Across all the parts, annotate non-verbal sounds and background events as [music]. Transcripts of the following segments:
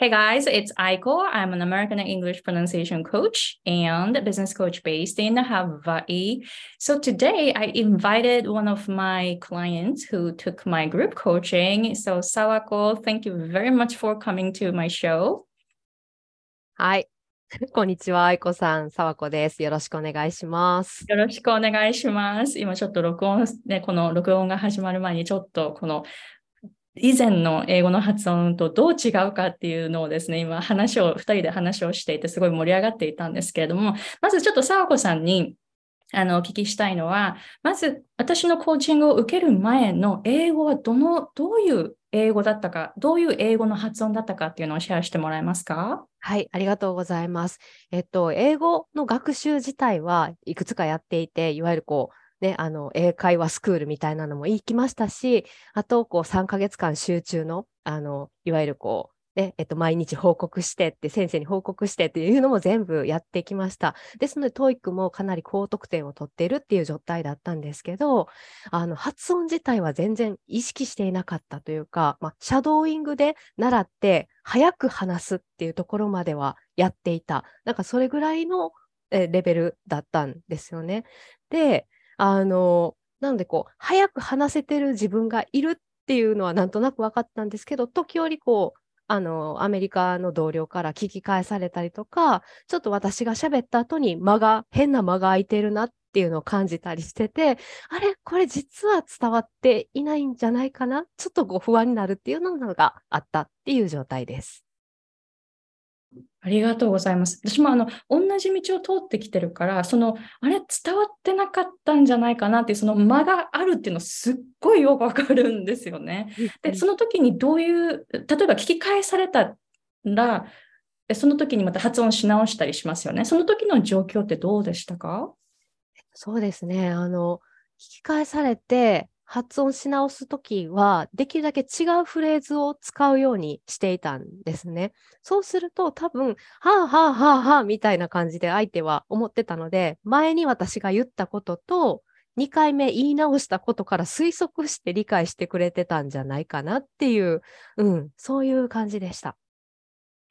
Hey guys, it's Aiko. I'm an American English pronunciation coach and business coach based in Hawaii. So today I invited one of my clients who took my group coaching. So Sawako, thank you very much for coming to my show. はい。こんにちは、愛子さん、さわこです。よろしくお願いします。よろしくお願いします。今ちょっと録音、ね、この録音が始まる前にちょっとこの 以前の英語の発音とどう違うかっていうのをですね、今話を、二人で話をしていてすごい盛り上がっていたんですけれども、まずちょっと沢子さんにあのお聞きしたいのは、まず私のコーチングを受ける前の英語はどの、どういう英語だったか、どういう英語の発音だったかっていうのをシェアしてもらえますか？はい、ありがとうございます。えっと、英語の学習自体はいくつかやっていて、いわゆるこう、ね、あの、英会話スクールみたいなのも行きましたし、あと、こう、3ヶ月間集中の、あの、いわゆるこう、ね、えっと、毎日報告してって、先生に報告してっていうのも全部やってきました。ですので、TOEIC もかなり高得点を取っているっていう状態だったんですけど、あの、発音自体は全然意識していなかったというか、まあ、シャドーイングで習って、早く話すっていうところまではやっていた。なんかそれぐらいのレベルだったんですよね。で、あの、なんでこう、早く話せてる自分がいるっていうのはなんとなく分かったんですけど、時折こう、あの、アメリカの同僚から聞き返されたりとか、ちょっと私が喋った後に間が、変な間が空いてるなっていうのを感じたりしてて、あれこれ実は伝わっていないんじゃないかな？ちょっとこう不安になるっていうのがあったっていう状態です。ありがとうございます。私もあの同じ道を通ってきてるから、そのあれ伝わってなかったんじゃないかなっていうその間があるっていうのすっごいよくわかるんですよね。で、その時にどういう、例えば聞き返されたら、その時にまた発音し直したりしますよね。その時の状況ってどうでしたか？そうですね。あの、聞き返されて、発音し直すときは、できるだけ違うフレーズを使うようにしていたんですね。そうすると、多分、はあはあはあはあみたいな感じで相手は思ってたので、前に私が言ったことと、2回目言い直したことから推測して理解してくれてたんじゃないかなっていう、うん、そういう感じでした。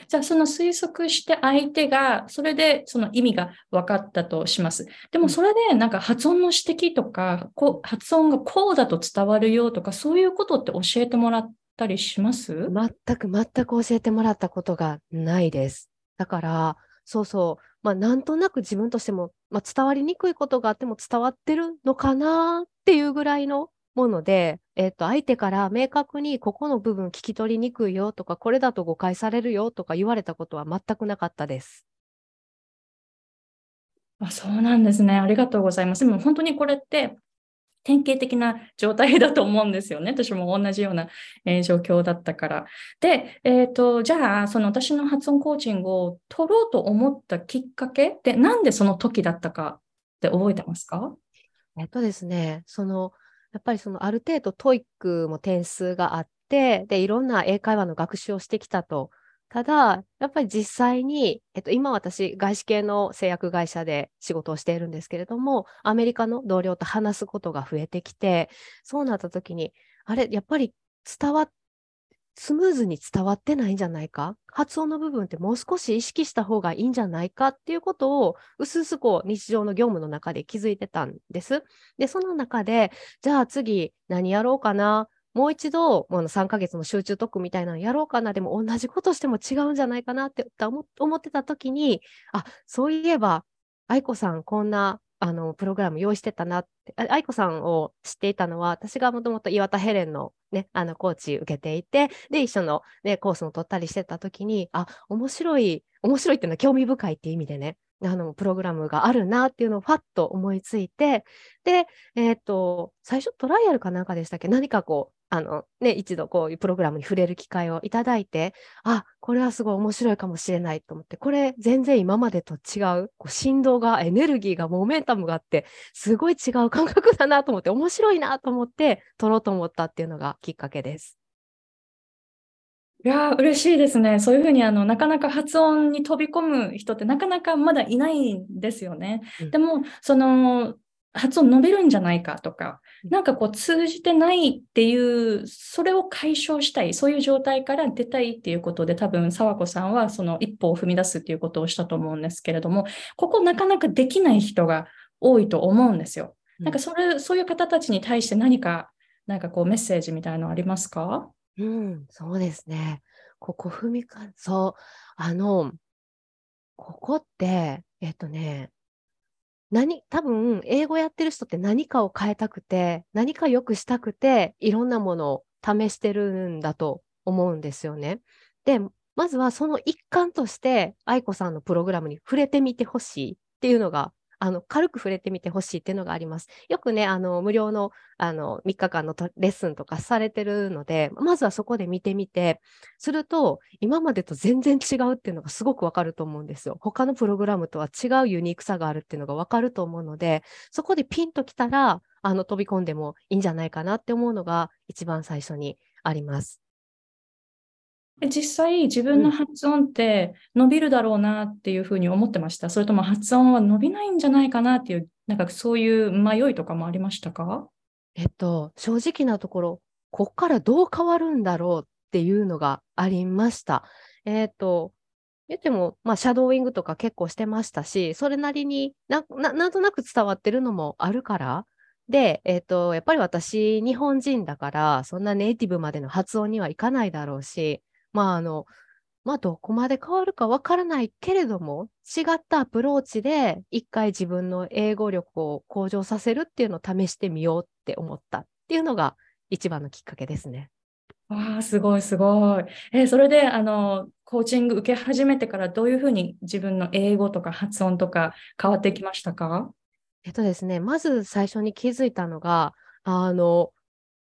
じゃあその推測して相手がそれでその意味が分かったとします。でもそれでなんか発音の指摘とか、こう発音がこうだと伝わるよとかそういうことって教えてもらったりします？全く全く教えてもらったことがないです。だから、そうそう、まあなんとなく自分としても、まあ、伝わりにくいことがあっても伝わってるのかなっていうぐらいのもので、えっと、相手から明確にここの部分聞き取りにくいよとか、これだと誤解されるよとか言われたことは全くなかったです。あそうなんですね。ありがとうございます。でも本当にこれって典型的な状態だと思うんですよね。私も同じような、えー状況だったから。で、えっ、と、じゃあ、その私の発音コーチングを取ろうと思ったきっかけって、なんでその時だったかって覚えてますか？えっとですね、その、やっぱりそのある程度 TOEIC も点数があって、で、いろんな英会話の学習をしてきたと。ただ、やっぱり実際に、えっと、今私、外資系の製薬会社で仕事をしているんですけれども、アメリカの同僚と話すことが増えてきて、そうなった時に、あれ、やっぱり伝わっスムーズに伝わってないんじゃないか？発音の部分ってもう少し意識した方がいいんじゃないかっていうことを、うすうすこう日常の業務の中で気づいてたんです。で、その中で、じゃあ次何やろうかな？もう一度、もう3ヶ月の集中特訓みたいなのやろうかな？でも同じことしても違うんじゃないかなって思ってた時に、あ、そういえば、愛子さんこんなあのプログラム用意してたなって、愛子さんを知っていたのは、私がもともと岩田ヘレンのね、あのコーチ受けていて、で、一緒のね、コースも取ったりしてた時に、あ、面白い、面白いっていうのは興味深いっていう意味でね、あの、プログラムがあるなっていうのをファッと思いついて、で、えっ、と、最初トライアルかなんかでしたっけ？何かこう、あの、ね、一度こういうプログラムに触れる機会をいただいて、あ、これはすごい面白いかもしれないと思って、これ全然今までと違う、こう振動が、エネルギーが、モメンタムがあって、すごい違う感覚だなと思って、面白いなと思って、撮ろうと思ったっていうのがきっかけです。いやー、嬉しいですね。そういうふうにあのなかなか発音に飛び込む人ってなかなかまだいないんですよね。うんでも、その発音伸びるんじゃないかとか、なんかこう通じてないっていう、それを解消したい、そういう状態から出たいっていうことで、多分沢子さんはその一歩を踏み出すっていうことをしたと思うんですけれども、ここなかなかできない人が多いと思うんですよ。なんかそれ、そういう方たちに対して何か、なんかこうメッセージみたいなのありますか？うん、そうですね。ここ踏みか、そう、あの、ここって、えっとね、何、多分、英語やってる人って何かを変えたくて、何か良くしたくて、いろんなものを試してるんだと思うんですよね。で、まずはその一環として、愛子さんのプログラムに触れてみてほしいっていうのがあの軽く触れてみてほしいっていうのがあります。よくね、あの無料のあの3日間のレッスンとかされてるので、まずはそこで見てみて、すると、今までと全然違うっていうのがすごくわかると思うんですよ。他のプログラムとは違うユニークさがあるっていうのがわかると思うので、そこでピンときたら、あの飛び込んでもいいんじゃないかなって思うのが一番最初にあります。実際自分の発音って伸びるだろうなっていうふうに思ってました。それとも発音は伸びないんじゃないかなっていう、なんかそういう迷いとかもありましたか？えっと、正直なところ、こっからどう変わるんだろうっていうのがありました。えっと、言っても、まあ、シャドーイングとか結構してましたし、それなりにななんとなく伝わってるのもあるから、で、えっと、やっぱり私、日本人だから、そんなネイティブまでの発音にはいかないだろうし、まあ、あの、まあ、どこまで変わるかわからないけれども、違ったアプローチで一回自分の英語力を向上させるっていうのを試してみようって思ったっていうのが一番のきっかけですね。わあ、すごいすごい。えー、それで、あの、コーチング受け始めてからどういうふうに自分の英語とか発音とか変わってきましたか？えっとですね、まず最初に気づいたのが、あの、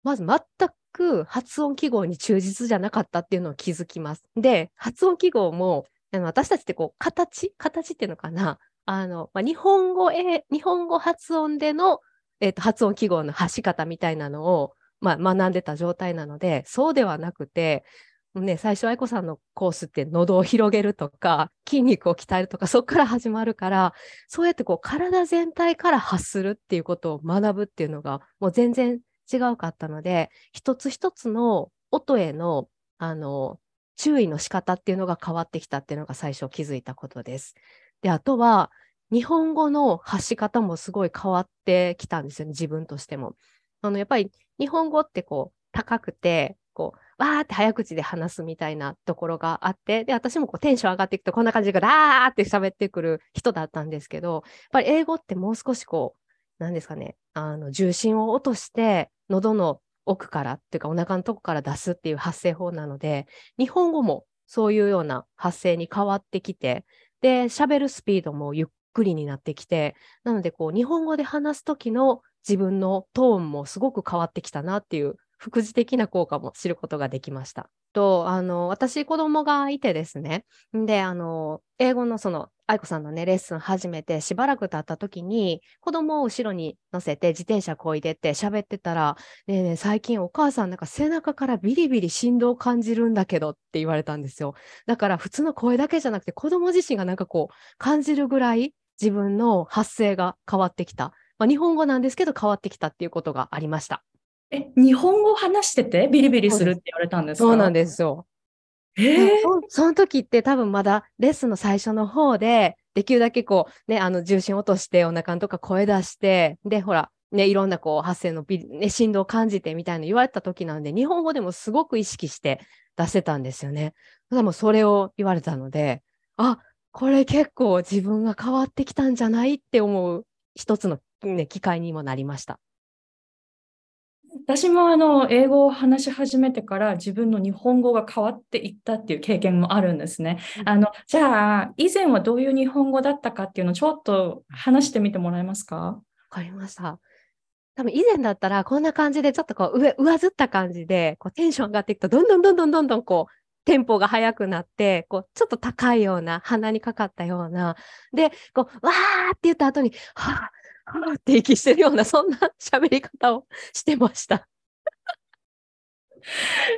まず全く発音記号に忠実じゃなかったっていうのを気づきます。で、発音記号も、私たちってこう、形？形っていうのかな？あの、まあ、日本語え、日本語発音での、えーと、発音記号の発し方みたいなのを、まあ、学んでた状態なので、そうではなくて、ね、最初、愛子さんのコースって喉を広げるとか、筋肉を鍛えるとか、そこから始まるから、そうやってこう体全体から発するっていうことを学ぶっていうのが、もう全然違うかったので、一つ一つの音への、あの、注意の仕方っていうのが変わってきたっていうのが最初気づいたことです。で、あとは、日本語の発し方もすごい変わってきたんですよね、自分としても。あの、やっぱり日本語ってこう、高くて、こう、わーって早口で話すみたいなところがあって、で、私もこうテンション上がっていくとこんな感じでダーって喋ってくる人だったんですけど、やっぱり英語ってもう少しこう、なんですかね、あの、重心を落として、喉の奥からっていうかお腹のとこから出すっていう発声法なので、日本語もそういうような発声に変わってきて、で、喋るスピードもゆっくりになってきて、なのでこう日本語で話す時の自分のトーンもすごく変わってきたなっていう副次的な効果も知ることができました。と、あの、私子供がいてですね。で、あの、英語のその愛子さんのね、レッスン始めてしばらく経った時に、子供を後ろに乗せて自転車こいでって喋ってたら、ねえねえ、最近お母さんなんか背中からビリビリ振動を感じるんだけどって言われたんですよ。だから普通の声だけじゃなくて子供自身がなんかこう感じるぐらい自分の発声が変わってきた。まあ、日本語なんですけど変わってきたっていうことがありました。え、日本語を話しててビリビリするって言われたんですか？そうなんですよ。えー、その時って多分まだレッスンの最初の方で、できるだけこう、ね、あの重心落としてお腹のとか声出して、で、ほら、ね、いろんなこう発声のビ、ね、振動を感じてみたいな言われた時なんで、日本語でもすごく意識して出せたんですよね。でもそれを言われたので、あ、これ結構自分が変わってきたんじゃないって思う一つの、ね、機会にもなりました。私もあの英語を話し始めてから自分の日本語が変わっていったっていう経験もあるんですね。あのじゃあ以前はどういう日本語だったかっていうのをちょっと話してみてもらえますか？わかりました。多分以前だったらこんな感じでちょっとこう上上ずった感じでこうテンション上がっていくとどんどんどんどんどんどんこうテンポが速くなって、こう、ちょっと高いような、鼻にかかったような、で、こう、わーって言った後に、はぁ、って息してるような、そんな喋り方をしてました。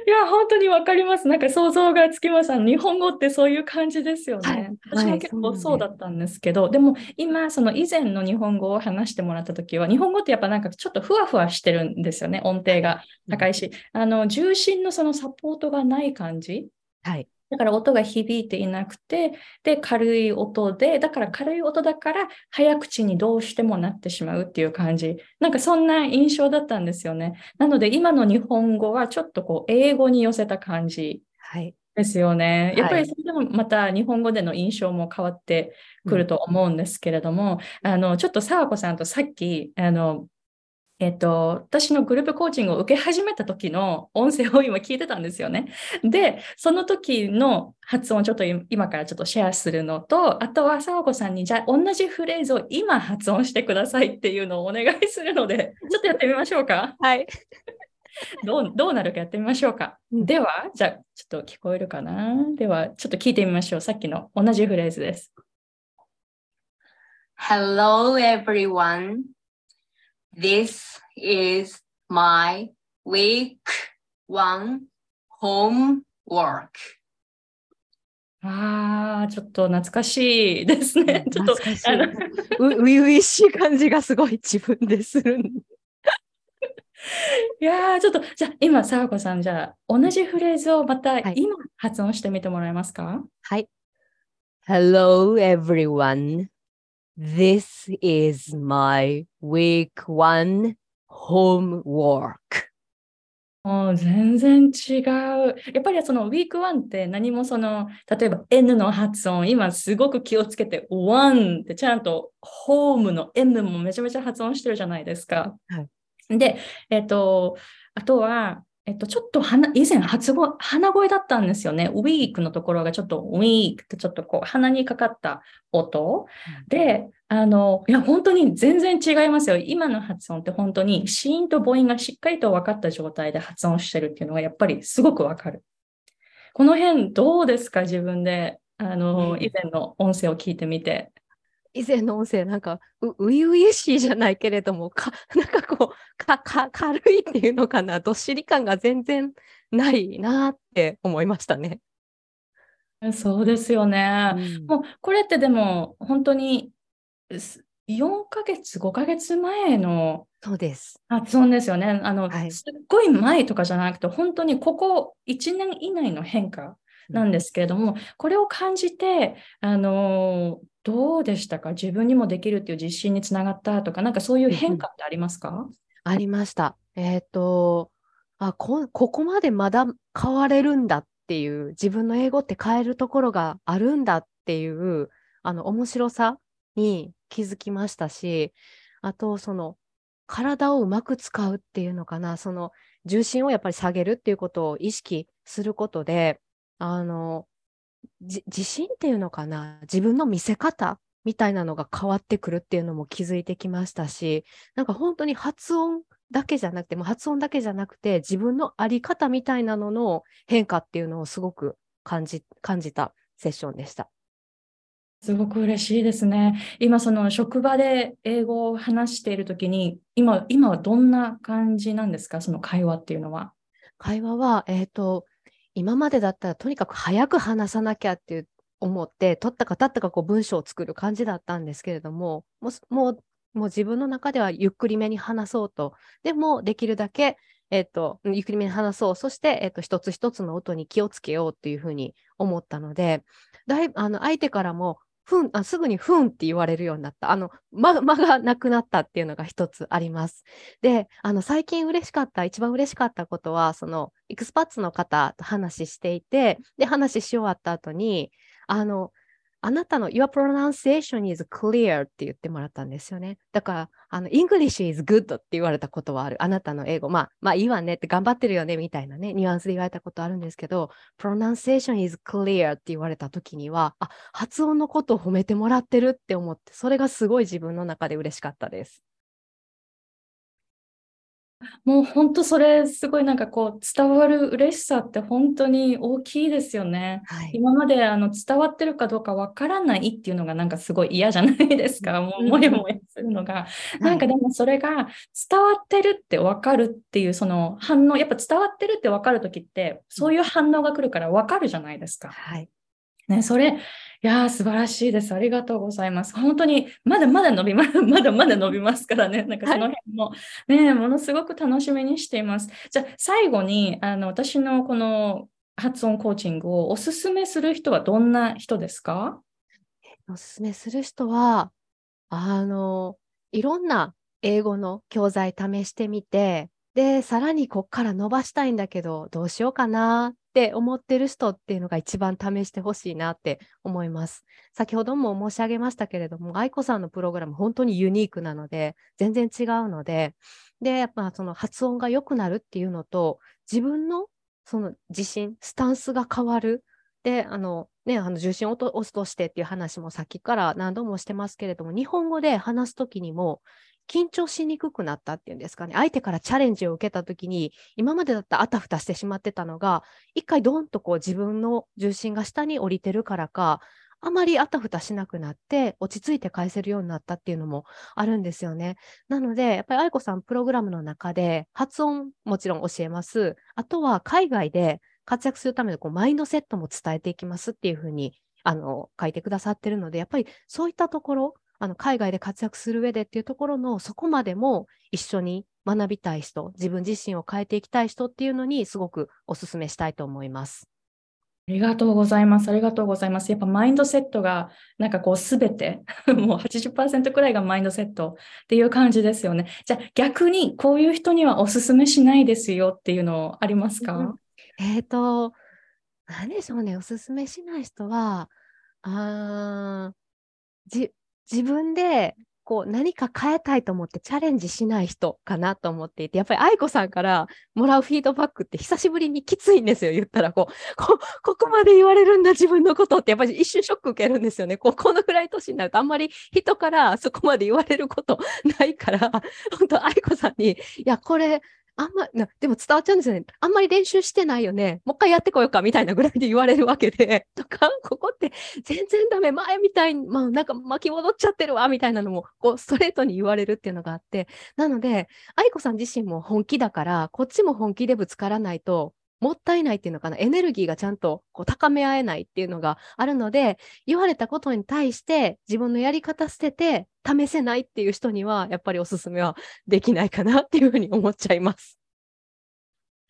いや、本当にわかります。なんか想像がつきます。あの日本語ってそういう感じですよね。はい私も結構そうだったんですけど、でも今、その以前の日本語を話してもらったときは、日本語ってやっぱなんかちょっとふわふわしてるんですよね。音程が高いし、あの重心のそのサポートがない感じ。はい。だから音が響いていなくて、で、軽い音で、だから軽い音だから早口にどうしてもなってしまうっていう感じ。なんかそんな印象だったんですよね。なので今の日本語はちょっとこう英語に寄せた感じはい。ですよね。やっぱはいりそれでもまた日本語での印象も変わってくると思うんですけれども、あの、ちょっと沢子さんとさっき、あの、えっと、私のグループコーチングを受け始めた時の音声を今聞いてたんですよね。で、その時の発音をちょっと今からちょっとシェアするのと、あとは沢子さんにじゃあ同じフレーズを今発音してくださいっていうのをお願いするので、[laughs] ちょっとやってみましょうか。はい。どうどうなるかやってみましょうか。うんでは、じゃあちょっと聞こえるかな。では、ちょっと聞いてみましょう。さっきの同じフレーズです。Hello, everyone. This is my week one homework. ああ、ちょっと懐かしいですね。ちょっと懐かしいう初々しい感じがすごい自分でするん [laughs] いやー、ちょっと、じゃあ今、さわこさん、じゃあ、同じフレーズをまたはい今発音してみてもらえますか、はい。Hello, everyone. This is my week one homework. もう全然違う。やっぱりそのウィークワンって何もその、例えば N の発音、今すごく気をつけて、one ってちゃんとホームの M もめちゃめちゃ発音してるじゃないですか。はいで、えっ、と、あとは、えっと、ちょっと鼻以前発語、鼻声だったんですよね。ウィークのところがちょっとウィークってちょっとこう鼻にかかった音。で、あの、いや、本当に全然違いますよ。今の発音って本当に、子音と母音がしっかりと分かった状態で発音してるっていうのがやっぱりすごく分かる。この辺どうですか？自分で、あの、以前の音声を聞いてみて。以前の音声、なんか、う、初々しいじゃないけれども、か、[laughs] なんかこう、か、か、軽いっていうのかな、どっしり感が全然ないなって思いましたね。そうですよね。うんもうこれってでも本当にす4ヶ月、5ヶ月前のそうです。発音ですよね。あの、はいすっごい前とかじゃなくて、本当にここ1年以内の変化なんですけれども、これを感じて、あのーどうでしたか？自分にもできるっていう自信につながったとか、なんかそういう変化ってありますか、ありました。えっ、と、あこ、ここまでまだ変われるんだっていう、自分の英語って変えるところがあるんだっていう、あの、面白さに気づきましたし、あと、その、体をうまく使うっていうのかな、その、重心をやっぱり下げるっていうことを意識することで、あの、じ自信っていうのかな、自分の見せ方みたいなのが変わってくるっていうのも気づいてきましたし、なんか本当に発音だけじゃなくて、もう発音だけじゃなくて、自分のあり方みたいなのの変化っていうのをすごく感じ、感じたセッションでした。すごく嬉しいですね。今、その職場で英語を話しているときに、今、今はどんな感じなんですか？その会話っていうのは。会話は、えっ、と、今までだったらとにかく早く話さなきゃって思って、取ったか立ったかこう文章を作る感じだったんですけれども、もう、もう、自分の中ではゆっくりめに話そうと。でも、できるだけ、えー、と、ゆっくりめに話そう。そして、えー、と、一つ一つの音に気をつけようっていうふうに思ったので、だい、あの、相手からも、ふん、あすぐにふんって言われるようになった。あの、間、まがなくなったっていうのが一つあります。で、あの、最近嬉しかった、一番嬉しかったことは、その、エクスパッツの方と話していて、で、話し終わった後に、あの、あなたの Your pronunciation is clear って言ってもらったんですよね。だから、あの、English is good って言われたことはある。あなたの英語。まあ、まあいいわねって頑張ってるよねみたいなね、ニュアンスで言われたことあるんですけど、pronunciation is clear って言われた時には、あ、発音のことを褒めてもらってるって思って、それがすごい自分の中で嬉しかったです。もう本当それすごいなんかこう伝わる嬉しさって本当に大きいですよね。はい。今まであの伝わってるかどうかわからないっていうのがなんかすごい嫌じゃないですか。もううんもやもやするのが。なんかでもそれが伝わってるってわかるっていうその反応、やっぱ伝わってるってわかるときってそういう反応が来るからわかるじゃないですか。はい。ね、それ、いやー、素晴らしいです。ありがとうございます。本当に、まだまだ伸びます。[laughs] まだまだ伸びますからね。なんかその辺も、ね、ものすごく楽しみにしています。じゃあ、最後に、あの、私のこの発音コーチングをおすすめする人はどんな人ですか？おすすめする人は、あの、いろんな英語の教材試してみて、で、さらにこっから伸ばしたいんだけど、どうしようかなっって思ってる人っていうのが一番試してほしいなって思います。先ほども申し上げましたけれども、愛子さんのプログラム本当にユニークなので、全然違うので、で、やっぱその発音が良くなるっていうのと、自分のその自信、スタンスが変わる。で、あの、ね、あの重心を落としてっていう話もさっきから何度もしてますけれども、日本語で話すときにも、緊張しにくくなったっていうんですかね。相手からチャレンジを受けたときに、今までだったらあたふたしてしまってたのが、一回ドーンとこう自分の重心が下に降りてるからか、あまりあたふたしなくなって、落ち着いて返せるようになったっていうのもあるんですよね。なので、やっぱり愛子さんプログラムの中で、発音もちろん教えます。あとは海外で活躍するためのこうマインドセットも伝えていきますっていうふうにあの書いてくださってるので、やっぱりそういったところ、あの海外で活躍する上でっていうところのそこまでも一緒に学びたい人、自分自身を変えていきたい人っていうのにすごくお勧めしたいと思います。ありがとうございます。ありがとうございます。やっぱマインドセットが、なんかこうすべて、[laughs] もう80%くらいがマインドセットっていう感じですよね。じゃあ逆にこういう人にはお勧めしないですよっていうのありますか、うんえっ、と、何でしょうね、おすすめしない人は、あーじ自分でこう何か変えたいと思ってチャレンジしない人かなと思っていて、やっぱり愛子さんからもらうフィードバックって久しぶりにきついんですよ、言ったらこう、ここまで言われるんだ、自分のことって、やっぱり一瞬ショック受けるんですよね。こうこのぐらい年になると、あんまり人からそこまで言われることないから、本当愛子さんに、いや、これ、あんま、なでも伝わっちゃうんですよね。あんまり練習してないよね。もう一回やってこようかみたいなぐらいで言われるわけで、[laughs] とか、ここって全然ダメ、前みたいに、まあなんか巻き戻っちゃってるわ、みたいなのも、こうストレートに言われるっていうのがあって、なので、愛子さん自身も本気だから、こっちも本気でぶつからないと、もったいないっていうのかな、エネルギーがちゃんとこう高め合えないっていうのがあるので、言われたことに対して自分のやり方捨てて試せないっていう人には、やっぱりおすすめはできないかなっていうふうに思っちゃいます。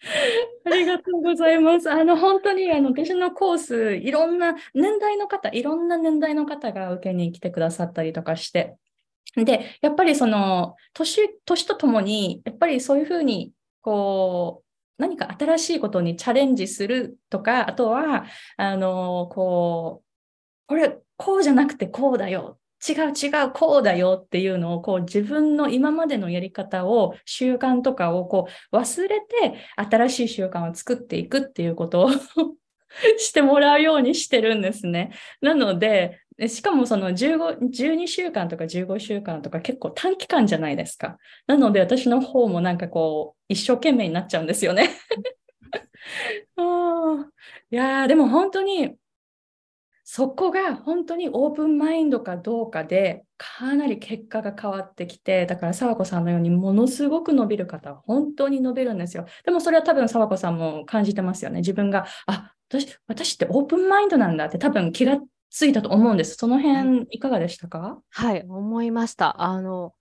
[laughs] ありがとうございます。あの、本当に、あの、私のコース、いろんな年代の方、いろんな年代の方が受けに来てくださったりとかして、で、やっぱりその、年、年とともに、やっぱりそういうふうに、こう、何か新しいことにチャレンジするとか、あとは、あの、こう、これ、こうじゃなくてこうだよ。違う違う、こうだよっていうのを、こう自分の今までのやり方を、習慣とかをこう忘れて、新しい習慣を作っていくっていうことを [laughs] してもらうようにしてるんですね。なので、しかもその15 12週間とか15週間とか結構短期間じゃないですか。なので私の方もなんかこう一生懸命になっちゃうんですよね。[laughs] いやでも本当にそこが本当にオープンマインドかどうかでかなり結果が変わってきて、だから沢子さんのようにものすごく伸びる方は本当に伸びるんですよ。でもそれは多分沢子さんも感じてますよね。自分が、あ、私、私ってオープンマインドなんだって多分気がついたと思うんです。その辺いかがでしたか？はい、思いました。あの、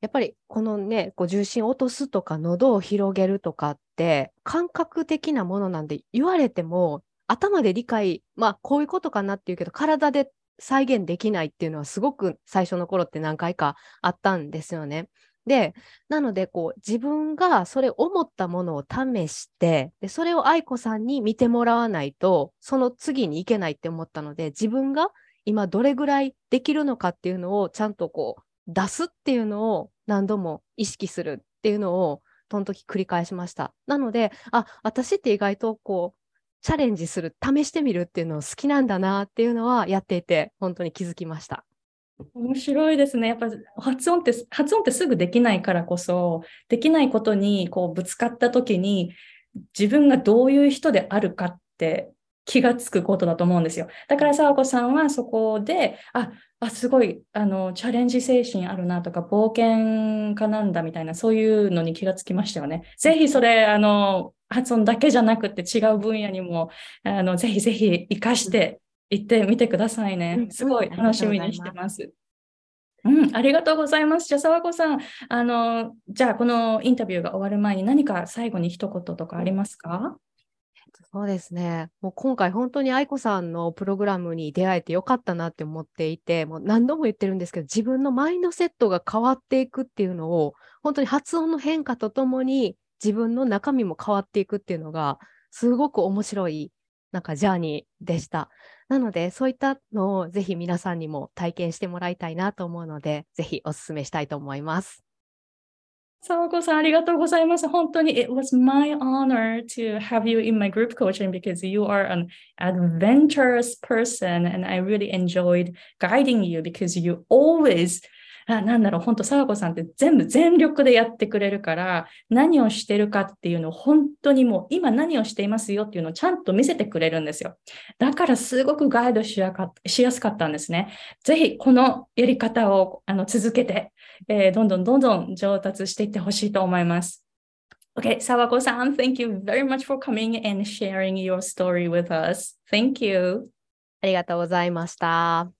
やっぱりこのね、こう重心を落とすとか、喉を広げるとかって、感覚的なものなんで、言われても、頭で理解、まあ、こういうことかなっていうけど、体で再現できないっていうのはすごく最初の頃って何回かあったんですよね。で、なので、こう、自分がそれ思ったものを試して、で、それを愛子さんに見てもらわないと、その次に行けないって思ったので、自分が今どれぐらいできるのかっていうのをちゃんとこう、出すっていうのを何度も意識するっていうのを、その時繰り返しました。なので、あ、私って意外とこう、チャレンジする、試してみるっていうのを好きなんだなっていうのはやっていて、本当に気づきました。面白いですね。やっぱ発音って、発音ってすぐできないからこそ、できないことにこうぶつかった時に、自分がどういう人であるかって気がつくことだと思うんですよ。だから沢子さんはそこで、あ、あすごいあのチャレンジ精神あるなとか、冒険家なんだみたいな、そういうのに気がつきましたよね。ぜひそれ、あの、発音だけじゃなくて違う分野にも、あのぜひぜひ活かしていってみてくださいね。すごい楽しみにしてます。うん、ありがとうございます。じゃあ、沢子さん、あの、じゃあ、このインタビューが終わる前に何か最後に一言とかありますか？そうですね。もう今回本当に愛子さんのプログラムに出会えてよかったなって思っていて、もう何度も言ってるんですけど、自分のマインドセットが変わっていくっていうのを、本当に発音の変化とともに自分の中身も変わっていくっていうのが、すごく面白いなんかジャーニーでした。なので、そういったのをぜひ皆さんにも体験してもらいたいなと思うので、ぜひお勧めしたいと思います。沢子さん、ありがとうございます。本当に、it was my honor to have you in my group coaching because you are an adventurous person and I really enjoyed guiding you because you always あなんだろう、本当、沢子さんって全部全力でやってくれるから、何をしてるかっていうのを本当にもう今何をしていますよっていうのをちゃんと見せてくれるんですよ。だからすごくガイドしやかしやすかったんですね。ぜひこのやり方をあの続けて、えー、どんどんどんどん上達していってほしいと思います。Okay, Sawako-san, thank you very much for coming and sharing your story with us. Thank you. ありがとうございました。